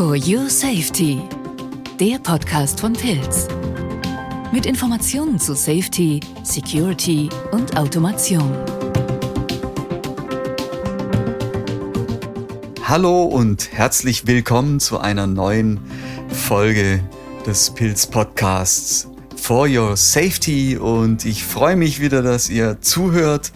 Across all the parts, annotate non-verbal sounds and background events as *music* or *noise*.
For Your Safety, der Podcast von Pilz. Mit Informationen zu Safety, Security und Automation. Hallo und herzlich willkommen zu einer neuen Folge des Pilz Podcasts For Your Safety und ich freue mich wieder, dass ihr zuhört.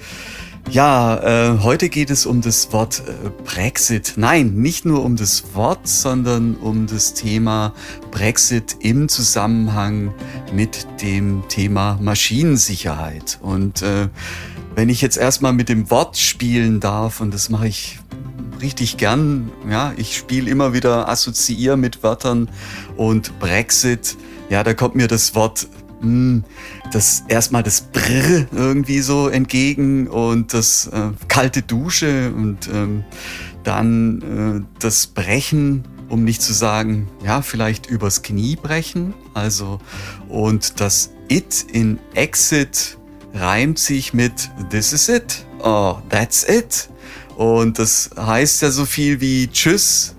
Ja, äh, heute geht es um das Wort äh, Brexit. Nein, nicht nur um das Wort, sondern um das Thema Brexit im Zusammenhang mit dem Thema Maschinensicherheit. Und äh, wenn ich jetzt erstmal mit dem Wort spielen darf, und das mache ich richtig gern, ja, ich spiele immer wieder assoziiere mit Wörtern und Brexit, ja, da kommt mir das Wort hm, das erstmal das Brr irgendwie so entgegen und das äh, kalte Dusche und ähm, dann äh, das Brechen, um nicht zu sagen, ja, vielleicht übers Knie brechen. Also, und das It in Exit reimt sich mit This is it. Oh, that's it. Und das heißt ja so viel wie Tschüss,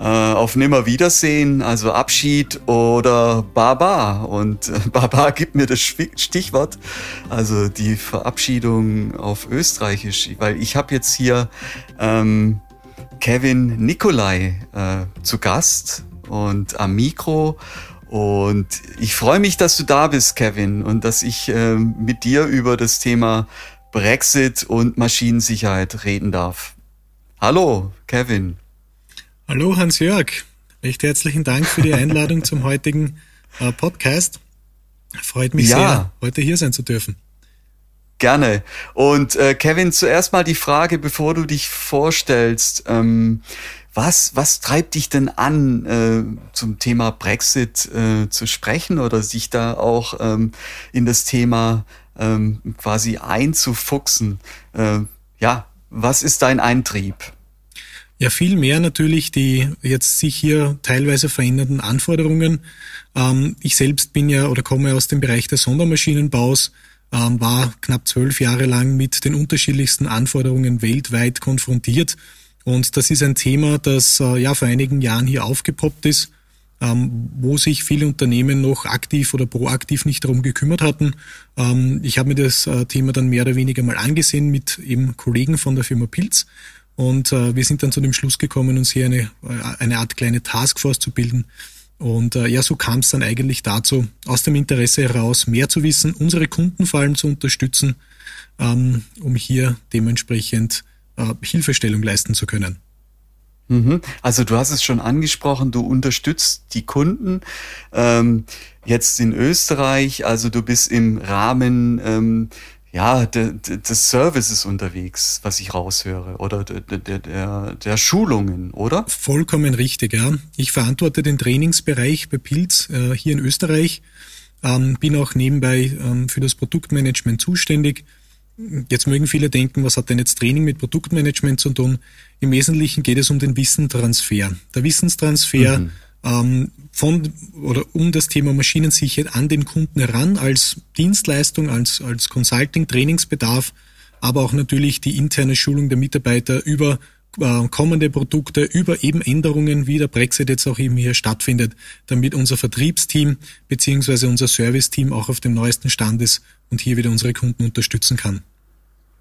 äh, auf Nimmerwiedersehen, also Abschied oder Baba. Und äh, *laughs* Baba gibt mir das Stichwort, also die Verabschiedung auf Österreichisch, weil ich habe jetzt hier ähm, Kevin Nikolai äh, zu Gast und am Mikro. Und ich freue mich, dass du da bist, Kevin, und dass ich äh, mit dir über das Thema Brexit und Maschinensicherheit reden darf. Hallo, Kevin. Hallo Hans-Jörg, recht herzlichen Dank für die *laughs* Einladung zum heutigen äh, Podcast. Freut mich ja. sehr, heute hier sein zu dürfen. Gerne. Und äh, Kevin, zuerst mal die Frage, bevor du dich vorstellst. Ähm, was, was treibt dich denn an, äh, zum Thema Brexit äh, zu sprechen oder sich da auch ähm, in das Thema ähm, quasi einzufuchsen? Äh, ja, was ist dein Eintrieb? Ja, viel mehr natürlich die jetzt sich hier teilweise verändernden Anforderungen. Ähm, ich selbst bin ja oder komme aus dem Bereich des Sondermaschinenbaus, ähm, war knapp zwölf Jahre lang mit den unterschiedlichsten Anforderungen weltweit konfrontiert. Und das ist ein Thema, das äh, ja vor einigen Jahren hier aufgepoppt ist, ähm, wo sich viele Unternehmen noch aktiv oder proaktiv nicht darum gekümmert hatten. ich habe mir das äh, Thema dann mehr oder weniger mal angesehen mit eben Kollegen von der Firma Pilz und äh, wir sind dann zu dem Schluss gekommen, uns hier eine, äh, eine Art kleine Taskforce zu bilden. Und äh, ja, so kam es dann eigentlich dazu, aus dem Interesse heraus mehr zu wissen, unsere Kunden vor allem zu unterstützen, ähm, um hier dementsprechend äh, Hilfestellung leisten zu können. Mhm. Also du hast es schon angesprochen, du unterstützt die Kunden ähm, jetzt in Österreich, also du bist im Rahmen ähm, ja, de, de, des Services unterwegs, was ich raushöre, oder de, de, der, der Schulungen, oder? Vollkommen richtig, ja. Ich verantworte den Trainingsbereich bei Pilz äh, hier in Österreich, ähm, bin auch nebenbei ähm, für das Produktmanagement zuständig. Jetzt mögen viele denken, was hat denn jetzt Training mit Produktmanagement zu tun? Im Wesentlichen geht es um den Wissenstransfer. Der Wissenstransfer mhm ähm, von oder um das Thema Maschinensicherheit an den Kunden heran als Dienstleistung, als, als Consulting, Trainingsbedarf, aber auch natürlich die interne Schulung der Mitarbeiter über äh, kommende Produkte, über eben Änderungen, wie der Brexit jetzt auch eben hier stattfindet, damit unser Vertriebsteam beziehungsweise unser Serviceteam auch auf dem neuesten Stand ist und hier wieder unsere Kunden unterstützen kann.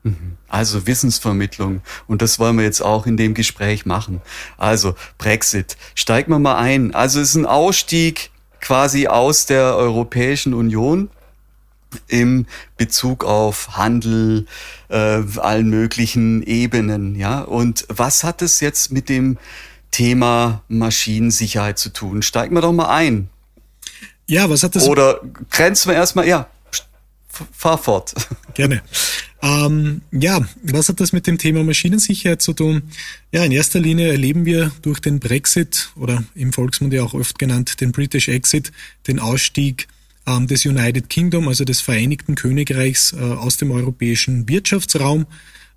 Mhm. Also Wissensvermittlung. Und das wollen wir jetzt auch in dem Gespräch machen. Also Brexit. Steigen wir mal ein. Also es ist ein Ausstieg quasi aus der Europäischen Union im Bezug auf Handel, äh, allen möglichen Ebenen. Ja. Und was hat es jetzt mit dem Thema Maschinensicherheit zu tun? Steigen wir doch mal ein. Ja, was hat das? Oder grenzen wir erstmal, ja, fahr fort. *laughs* Gerne. Ähm, ja, was hat das mit dem Thema Maschinensicherheit zu tun? Ja, in erster Linie erleben wir durch den Brexit oder im Volksmund ja auch oft genannt den British Exit, den Ausstieg ähm, des United Kingdom, also des Vereinigten Königreichs äh, aus dem europäischen Wirtschaftsraum.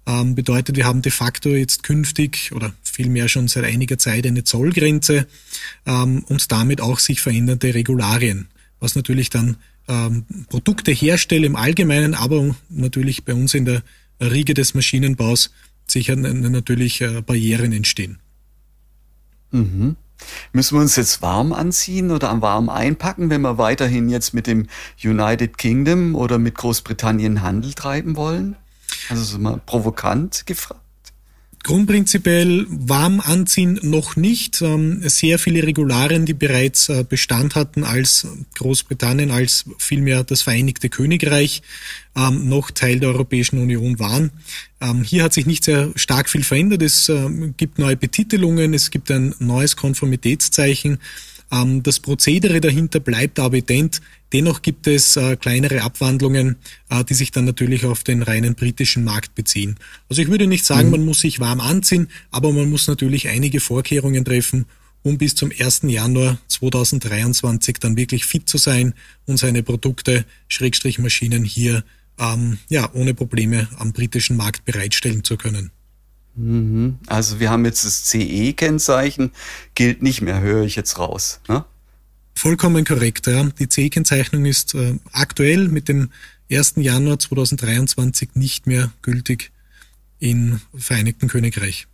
Ähm, bedeutet, wir haben de facto jetzt künftig oder vielmehr schon seit einiger Zeit eine Zollgrenze ähm, und damit auch sich verändernde Regularien, was natürlich dann ähm, Produkte herstelle im Allgemeinen, aber natürlich bei uns in der Riege des Maschinenbaus sicher natürlich äh, Barrieren entstehen. Mhm. Müssen wir uns jetzt warm anziehen oder warm einpacken, wenn wir weiterhin jetzt mit dem United Kingdom oder mit Großbritannien Handel treiben wollen? Also so mal provokant gefragt. Grundprinzipiell warm anziehen noch nicht. Ähm, sehr viele Regularien, die bereits äh, Bestand hatten, als Großbritannien, als vielmehr das Vereinigte Königreich ähm, noch Teil der Europäischen Union waren. Ähm, hier hat sich nicht sehr stark viel verändert. Es gibt neue Betitelungen, es gibt ein neues Konformitätszeichen. Ähm, das Prozedere dahinter bleibt aber ident. Dennoch gibt es äh, kleinere Abwandlungen, äh, die sich dann natürlich auf den reinen britischen Markt beziehen. Also ich würde nicht sagen, mhm. man muss sich warm anziehen, aber man muss natürlich einige Vorkehrungen treffen, um bis zum 1. Januar 2023 dann wirklich fit zu sein und seine Produkte, Schrägstrich Maschinen hier ähm, ja, ohne Probleme am britischen Markt bereitstellen zu können. Mhm. Also wir haben jetzt das CE-Kennzeichen, gilt nicht mehr, höre ich jetzt raus. Ne? Vollkommen korrekt. Ja. Die CE-Kennzeichnung ist äh, aktuell mit dem 1. Januar 2023 nicht mehr gültig im Vereinigten Königreich.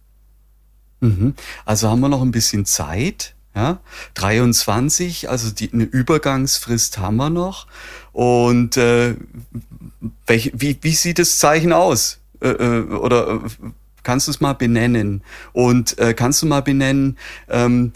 Mhm. Also haben wir noch ein bisschen Zeit. Ja, 23, also die, eine Übergangsfrist haben wir noch. Und äh, welch, wie, wie sieht das Zeichen aus? Äh, äh oder äh, Kannst du es mal benennen? Und äh, kannst du mal benennen, ähm,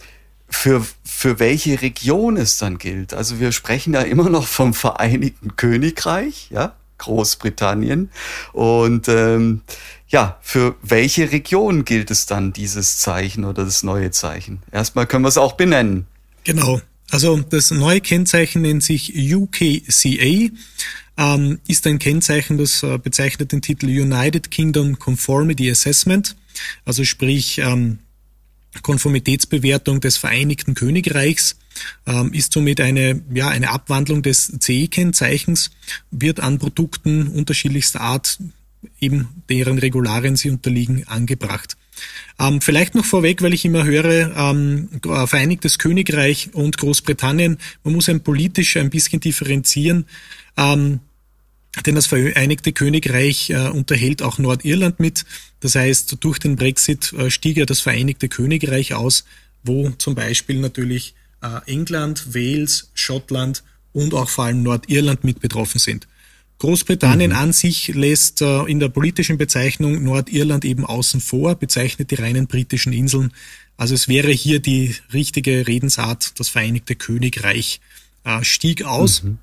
für, für welche Region es dann gilt? Also wir sprechen ja immer noch vom Vereinigten Königreich, ja, Großbritannien. Und ähm, ja, für welche Region gilt es dann, dieses Zeichen oder das neue Zeichen? Erstmal können wir es auch benennen. Genau. Also das neue Kennzeichen nennt sich UKCA ähm, ist ein Kennzeichen, das äh, bezeichnet den Titel United Kingdom Conformity Assessment, also sprich ähm, Konformitätsbewertung des Vereinigten Königreichs, ähm, ist somit eine, ja, eine Abwandlung des CE-Kennzeichens, wird an Produkten unterschiedlichster Art, eben deren Regularien sie unterliegen, angebracht. Ähm, vielleicht noch vorweg, weil ich immer höre, ähm, Vereinigtes Königreich und Großbritannien, man muss ein politisch ein bisschen differenzieren. Ähm, denn das Vereinigte Königreich äh, unterhält auch Nordirland mit. Das heißt, durch den Brexit äh, stieg ja das Vereinigte Königreich aus, wo zum Beispiel natürlich äh, England, Wales, Schottland und auch vor allem Nordirland mit betroffen sind. Großbritannien mhm. an sich lässt äh, in der politischen Bezeichnung Nordirland eben außen vor, bezeichnet die reinen britischen Inseln. Also es wäre hier die richtige Redensart, das Vereinigte Königreich äh, stieg aus. Mhm.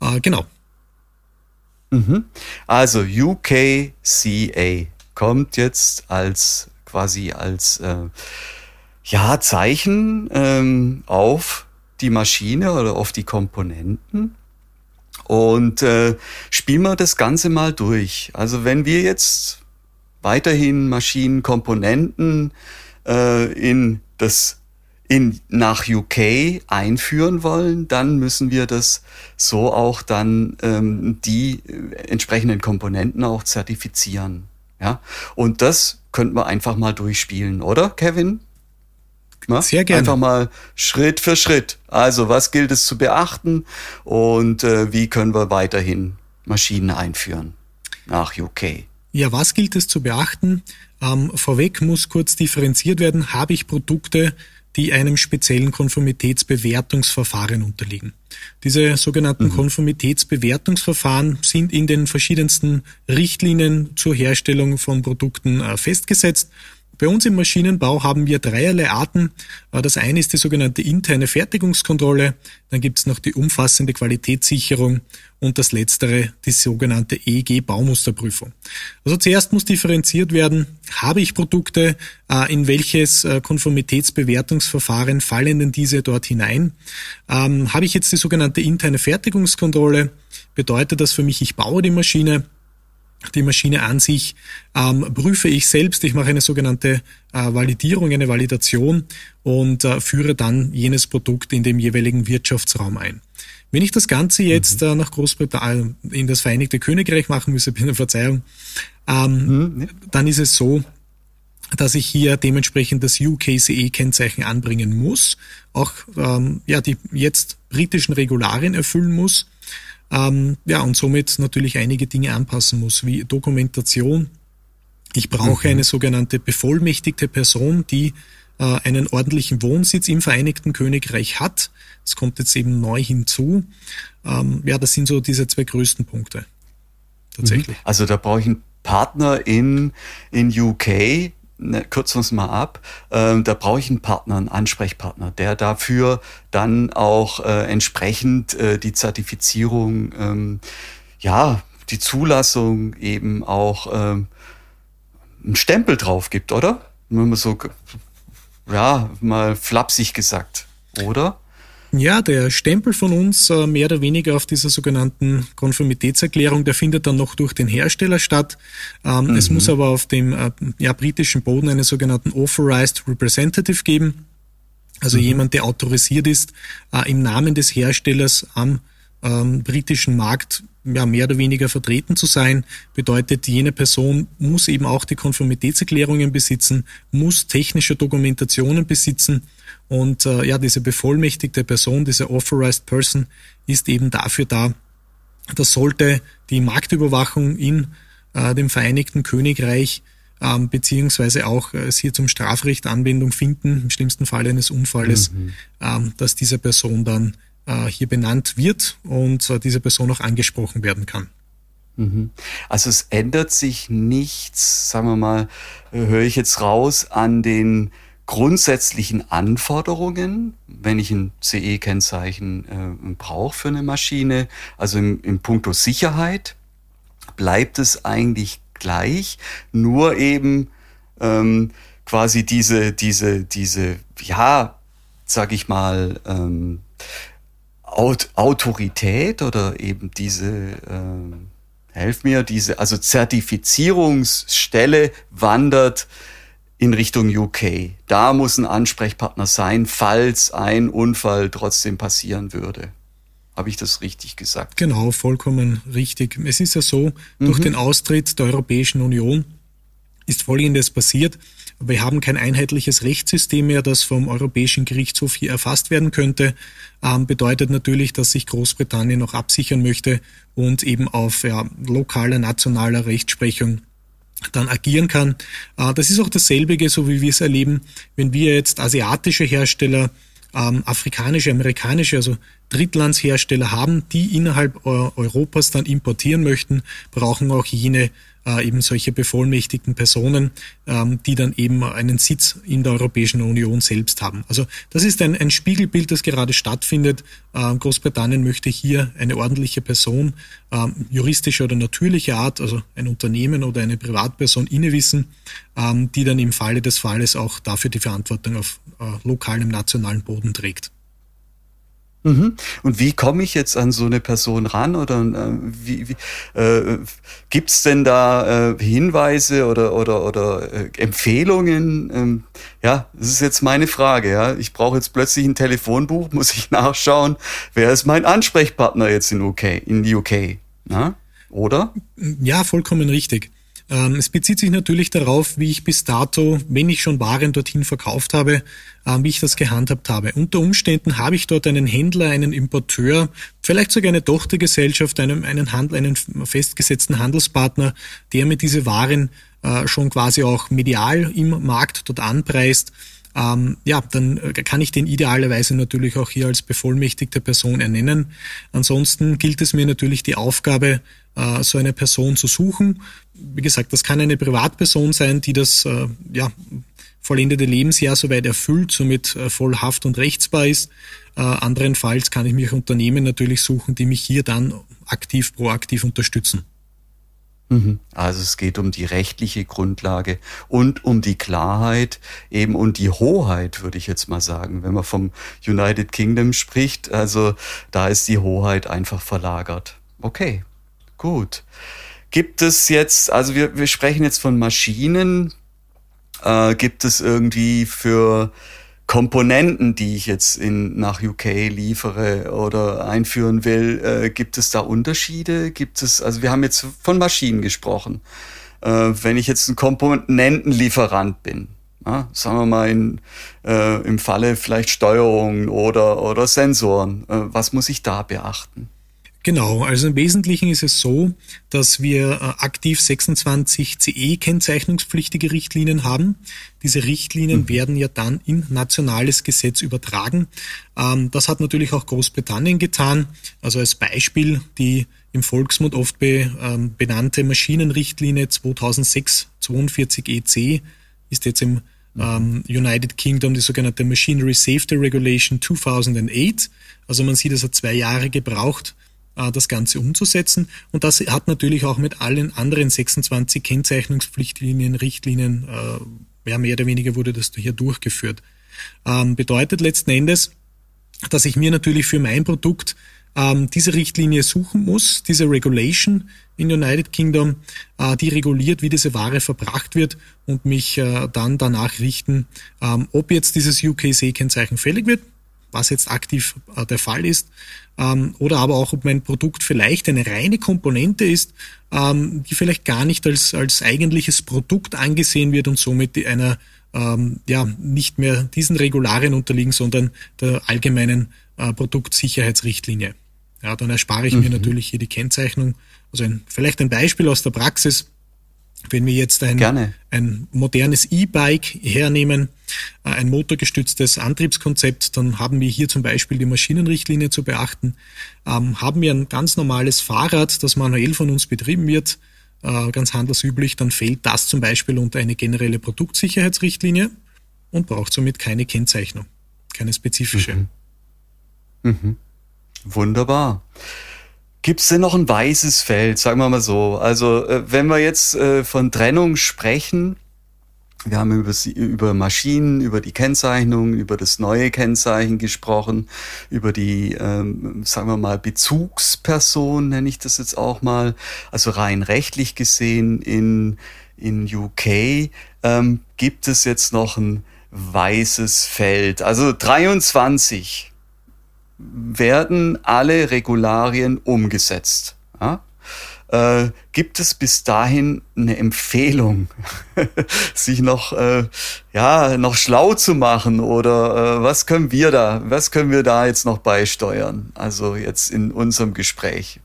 Äh, genau. Mhm. Also UKCA kommt jetzt als quasi als äh, ja, Zeichen ähm, auf die Maschine oder auf die Komponenten. Und äh, spielen wir das Ganze mal durch. Also wenn wir jetzt weiterhin Maschinenkomponenten äh, in das in, nach UK einführen wollen, dann müssen wir das so auch dann ähm, die äh, entsprechenden Komponenten auch zertifizieren. Ja, und das könnten wir einfach mal durchspielen, oder, Kevin? Na? Sehr gerne. Einfach mal Schritt für Schritt. Also, was gilt es zu beachten und äh, wie können wir weiterhin Maschinen einführen nach UK? Ja, was gilt es zu beachten? Ähm, vorweg muss kurz differenziert werden. Habe ich Produkte, die einem speziellen Konformitätsbewertungsverfahren unterliegen. Diese sogenannten mhm. Konformitätsbewertungsverfahren sind in den verschiedensten Richtlinien zur Herstellung von Produkten äh, festgesetzt bei uns im Maschinenbau haben wir dreierlei Arten. Äh, das eine ist die sogenannte interne Fertigungskontrolle, dann gibt es noch die umfassende Qualitätssicherung und das letztere die sogenannte EG-Baumusterprüfung. Also zuerst muss differenziert werden, habe ich Produkte, äh, in welches äh, Konformitätsbewertungsverfahren fallen denn diese dort hinein? Ähm, habe ich jetzt die sogenannte interne Fertigungskontrolle, bedeutet das für mich, ich baue die Maschine, die Maschine an sich ähm, prüfe ich selbst. Ich mache eine sogenannte äh, Validierung, eine Validation und äh, führe dann jenes Produkt in dem jeweiligen Wirtschaftsraum ein. Wenn ich das Ganze jetzt mhm. äh, nach Großbritannien in das Vereinigte Königreich machen müsse, *laughs* bitte Verzeihung, ähm, mhm. dann ist es so, dass ich hier dementsprechend das UKCE-Kennzeichen anbringen muss, auch ähm, ja die jetzt britischen Regularien erfüllen muss ähm, ja, und somit natürlich einige Dinge anpassen muss, wie Dokumentation. Ich brauche mhm. eine sogenannte bevollmächtigte Person, die äh, einen ordentlichen Wohnsitz im Vereinigten Königreich hat. Das kommt jetzt eben neu hinzu. Ähm, ja, das sind so diese zwei größten Punkte. Tatsächlich. Mhm. Also da brauche ich einen Partner in, in UK, ne, kürzen wir mal ab, ähm, da brauche ich einen Partner, einen Ansprechpartner, der dafür dann auch äh, entsprechend äh, die Zertifizierung, ähm, ja, die Zulassung eben auch ähm, einen Stempel drauf gibt, oder? Wenn man so, ja, mal flapsig gesagt, oder? Ja, der Stempel von uns äh, mehr oder weniger auf dieser sogenannten Konformitätserklärung, der findet dann noch durch den Hersteller statt. Ähm, mhm. Es muss aber auf dem äh, ja, britischen Boden einen sogenannten Authorized Representative geben. Also mhm. jemand, der autorisiert ist, äh, im Namen des Herstellers am ähm, britischen Markt ja, mehr oder weniger vertreten zu sein, bedeutet, jene Person muss eben auch die Konformitätserklärungen besitzen, muss technische Dokumentationen besitzen und äh, ja, diese bevollmächtigte Person, diese authorized person, ist eben dafür da, dass sollte die Marktüberwachung in äh, dem Vereinigten Königreich ähm, beziehungsweise auch äh, es hier zum Strafrecht Anwendung finden, im schlimmsten Fall eines Unfalles, mhm. ähm, dass diese Person dann hier benannt wird und äh, diese Person auch angesprochen werden kann. Mhm. Also es ändert sich nichts, sagen wir mal, äh, höre ich jetzt raus, an den grundsätzlichen Anforderungen, wenn ich ein CE-Kennzeichen äh, brauche für eine Maschine, also im, im Punkto Sicherheit, bleibt es eigentlich gleich, nur eben ähm, quasi diese, diese, diese, ja, sag ich mal, ähm, Aut Autorität oder eben diese, ähm, helf mir, diese, also Zertifizierungsstelle wandert in Richtung UK. Da muss ein Ansprechpartner sein, falls ein Unfall trotzdem passieren würde. Habe ich das richtig gesagt? Genau, vollkommen richtig. Es ist ja so, mhm. durch den Austritt der Europäischen Union ist Folgendes passiert. Wir haben kein einheitliches Rechtssystem mehr, das vom Europäischen Gerichtshof hier erfasst werden könnte. Ähm, bedeutet natürlich, dass sich Großbritannien noch absichern möchte und eben auf ja, lokaler, nationaler Rechtsprechung dann agieren kann. Äh, das ist auch dasselbige, so wie wir es erleben, wenn wir jetzt asiatische Hersteller, ähm, afrikanische, amerikanische, also Drittlandshersteller haben, die innerhalb Europas dann importieren möchten, brauchen auch jene äh, eben solche bevollmächtigten Personen, ähm, die dann eben einen Sitz in der Europäischen Union selbst haben. Also das ist ein, ein Spiegelbild, das gerade stattfindet. Äh, Großbritannien möchte hier eine ordentliche Person, äh, juristischer oder natürlicher Art, also ein Unternehmen oder eine Privatperson innewissen, ähm, die dann im Falle des Falles auch dafür die Verantwortung auf äh, lokalem, nationalen Boden trägt. Mhm. Und wie komme ich jetzt an so eine Person ran? Oder äh, wie, wie, äh, gibt es denn da äh, Hinweise oder, oder, oder äh, Empfehlungen? Ähm, ja, das ist jetzt meine Frage. Ja, Ich brauche jetzt plötzlich ein Telefonbuch, muss ich nachschauen, wer ist mein Ansprechpartner jetzt in UK, in UK? Na? Oder? Ja, vollkommen richtig. Ähm, es bezieht sich natürlich darauf, wie ich bis dato, wenn ich schon Waren dorthin verkauft habe, äh, wie ich das gehandhabt habe. Unter Umständen habe ich dort einen Händler, einen Importeur, vielleicht sogar eine Tochtergesellschaft, einen, einen, Handel, einen festgesetzten Handelspartner, der mir diese Waren äh, schon quasi auch medial im Markt dort anpreist ähm, ja, dann äh, kann ich den idealerweise natürlich auch hier als bevollmächtigte Person ernennen. Ansonsten gilt es mir natürlich die Aufgabe, äh, so eine Person zu suchen. Wie gesagt, das kann eine Privatperson sein, die das äh, ja, vollendete Lebensjahr soweit erfüllt, somit äh, voll haft- und rechtsbar ist. Äh, anderenfalls kann ich mich Unternehmen natürlich suchen, die mich hier dann aktiv, proaktiv unterstützen. Mhm. Also es geht um die rechtliche Grundlage und um die Klarheit eben und die Hoheit, würde ich jetzt mal sagen. Wenn man vom United Kingdom spricht, also da ist die Hoheit einfach verlagert. Okay, gut. Gibt es jetzt, also wir, wir sprechen jetzt von Maschinen, äh, gibt es irgendwie für Komponenten, die ich jetzt in, nach UK liefere oder einführen will, äh, gibt es da Unterschiede? Gibt es, also wir haben jetzt von Maschinen gesprochen. Äh, wenn ich jetzt ein Komponentenlieferant bin, ja, sagen wir mal in, äh, im Falle vielleicht Steuerung oder, oder Sensoren, äh, was muss ich da beachten? Genau, also im Wesentlichen ist es so, dass wir äh, aktiv 26 CE-kennzeichnungspflichtige Richtlinien haben. Diese Richtlinien mhm. werden ja dann in nationales Gesetz übertragen. Ähm, das hat natürlich auch Großbritannien getan. Also als Beispiel die im Volksmund oft ähm, benannte Maschinenrichtlinie 2006-42 EC ist jetzt im ähm, United Kingdom die sogenannte Machinery Safety Regulation 2008. Also man sieht, es hat zwei Jahre gebraucht, das Ganze umzusetzen. Und das hat natürlich auch mit allen anderen 26 Kennzeichnungspflichtlinien, Richtlinien, äh, ja, mehr oder weniger wurde das hier durchgeführt. Ähm, bedeutet letzten Endes, dass ich mir natürlich für mein Produkt ähm, diese Richtlinie suchen muss, diese Regulation in United Kingdom, äh, die reguliert, wie diese Ware verbracht wird und mich äh, dann danach richten, ähm, ob jetzt dieses UKC-Kennzeichen fällig wird, was jetzt aktiv äh, der Fall ist, ähm, oder aber auch, ob mein Produkt vielleicht eine reine Komponente ist, ähm, die vielleicht gar nicht als, als eigentliches Produkt angesehen wird und somit einer ähm, ja nicht mehr diesen Regularien unterliegen, sondern der allgemeinen äh, Produktsicherheitsrichtlinie. Ja, dann erspare ich mhm. mir natürlich hier die Kennzeichnung. Also ein, vielleicht ein Beispiel aus der Praxis. Wenn wir jetzt ein, ein modernes E-Bike hernehmen, äh, ein motorgestütztes Antriebskonzept, dann haben wir hier zum Beispiel die Maschinenrichtlinie zu beachten. Ähm, haben wir ein ganz normales Fahrrad, das manuell von uns betrieben wird, äh, ganz handelsüblich, dann fällt das zum Beispiel unter eine generelle Produktsicherheitsrichtlinie und braucht somit keine Kennzeichnung, keine spezifische. Mhm. Mhm. Wunderbar. Gibt es denn noch ein weißes Feld, sagen wir mal so? Also äh, wenn wir jetzt äh, von Trennung sprechen, wir haben über, über Maschinen, über die Kennzeichnung, über das neue Kennzeichen gesprochen, über die, ähm, sagen wir mal, Bezugsperson, nenne ich das jetzt auch mal. Also rein rechtlich gesehen in, in UK ähm, gibt es jetzt noch ein weißes Feld. Also 23 werden alle Regularien umgesetzt. Ja? Äh, gibt es bis dahin eine Empfehlung, *laughs* sich noch äh, ja noch schlau zu machen oder äh, was können wir da, was können wir da jetzt noch beisteuern? Also jetzt in unserem Gespräch.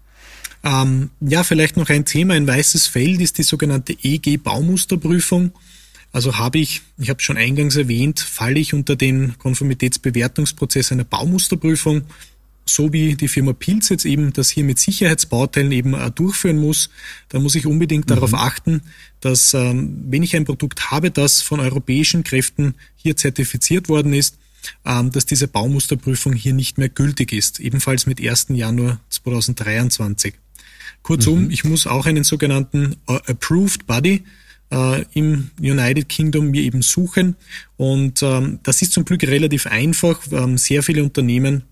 Ähm, ja, vielleicht noch ein Thema, ein weißes Feld ist die sogenannte EG-Baumusterprüfung. Also habe ich, ich habe schon eingangs erwähnt, falle ich unter den Konformitätsbewertungsprozess einer Baumusterprüfung, so wie die Firma Pilz jetzt eben das hier mit Sicherheitsbauteilen eben äh, durchführen muss, da muss ich unbedingt mhm. darauf achten, dass ähm, wenn ich ein Produkt habe, das von europäischen Kräften hier zertifiziert worden ist, ähm, dass diese Baumusterprüfung hier nicht mehr gültig ist, ebenfalls mit 1. Januar 2023. Kurzum, mhm. ich muss auch einen sogenannten äh, Approved Body äh, im United Kingdom mir eben suchen. Und ähm, das ist zum Glück relativ einfach. Ähm, sehr viele Unternehmen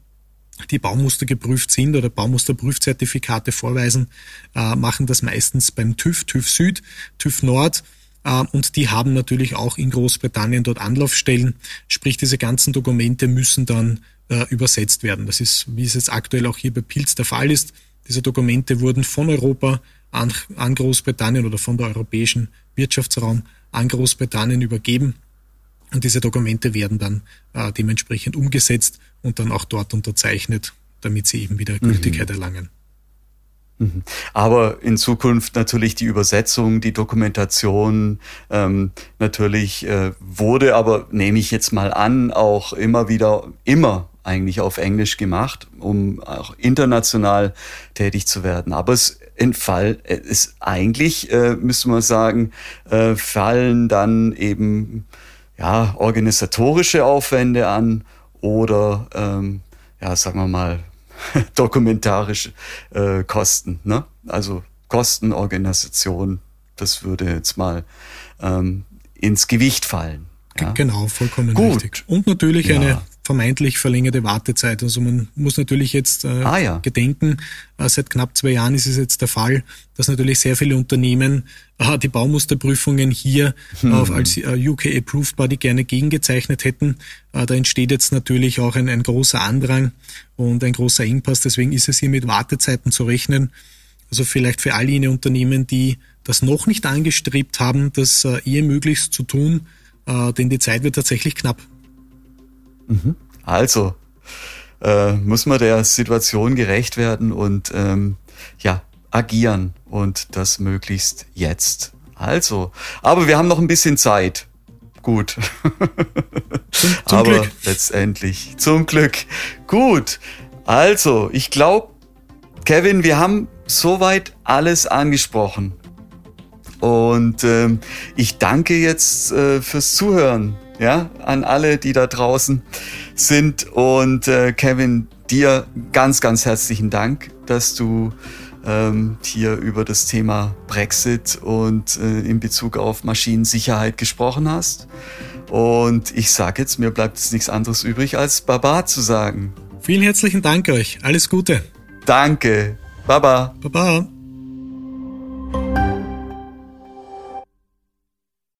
die Baumuster geprüft sind oder Baumusterprüfzertifikate vorweisen, äh, machen das meistens beim TÜV, TÜV Süd, TÜV Nord. Äh, und die haben natürlich auch in Großbritannien dort Anlaufstellen. Sprich, diese ganzen Dokumente müssen dann äh, übersetzt werden. Das ist, wie es jetzt aktuell auch hier bei Pilz der Fall ist. Diese Dokumente wurden von Europa an, an Großbritannien oder von der Europäischen Wirtschaftsraum an Großbritannien übergeben. Und diese Dokumente werden dann äh, dementsprechend umgesetzt und dann auch dort unterzeichnet, damit sie eben wieder mhm. Gültigkeit mhm. erlangen. Aber in Zukunft natürlich die Übersetzung, die Dokumentation ähm, natürlich äh, wurde, aber nehme ich jetzt mal an, auch immer wieder, immer eigentlich auf Englisch gemacht, um auch international tätig zu werden. Aber es entfall, es eigentlich, äh, müsste man sagen, äh, fallen dann eben ja organisatorische Aufwände an oder ähm, ja, sagen wir mal *laughs* dokumentarische äh, Kosten. Ne? Also Kosten, Organisation, das würde jetzt mal ähm, ins Gewicht fallen. Ja? Genau, vollkommen Gut. richtig. Und natürlich ja. eine vermeintlich verlängerte Wartezeit. Also man muss natürlich jetzt äh, ah, ja. gedenken, äh, seit knapp zwei Jahren ist es jetzt der Fall, dass natürlich sehr viele Unternehmen äh, die Baumusterprüfungen hier hm. als äh, UK Approved Body gerne gegengezeichnet hätten. Äh, da entsteht jetzt natürlich auch ein, ein großer Andrang und ein großer Engpass. Deswegen ist es hier mit Wartezeiten zu rechnen. Also vielleicht für all jene Unternehmen, die das noch nicht angestrebt haben, das äh, eher möglichst zu tun, denn die Zeit wird tatsächlich knapp. Mhm. Also, äh, muss man der Situation gerecht werden und ähm, ja, agieren und das möglichst jetzt. Also, aber wir haben noch ein bisschen Zeit. Gut. *laughs* Zum, zum aber Glück. letztendlich, zum Glück. Gut. Also, ich glaube, Kevin, wir haben soweit alles angesprochen. Und ähm, ich danke jetzt äh, fürs Zuhören, ja, an alle, die da draußen sind. Und äh, Kevin, dir ganz, ganz herzlichen Dank, dass du ähm, hier über das Thema Brexit und äh, in Bezug auf Maschinensicherheit gesprochen hast. Und ich sage jetzt, mir bleibt jetzt nichts anderes übrig, als Baba zu sagen. Vielen herzlichen Dank euch. Alles Gute. Danke. Baba. Baba.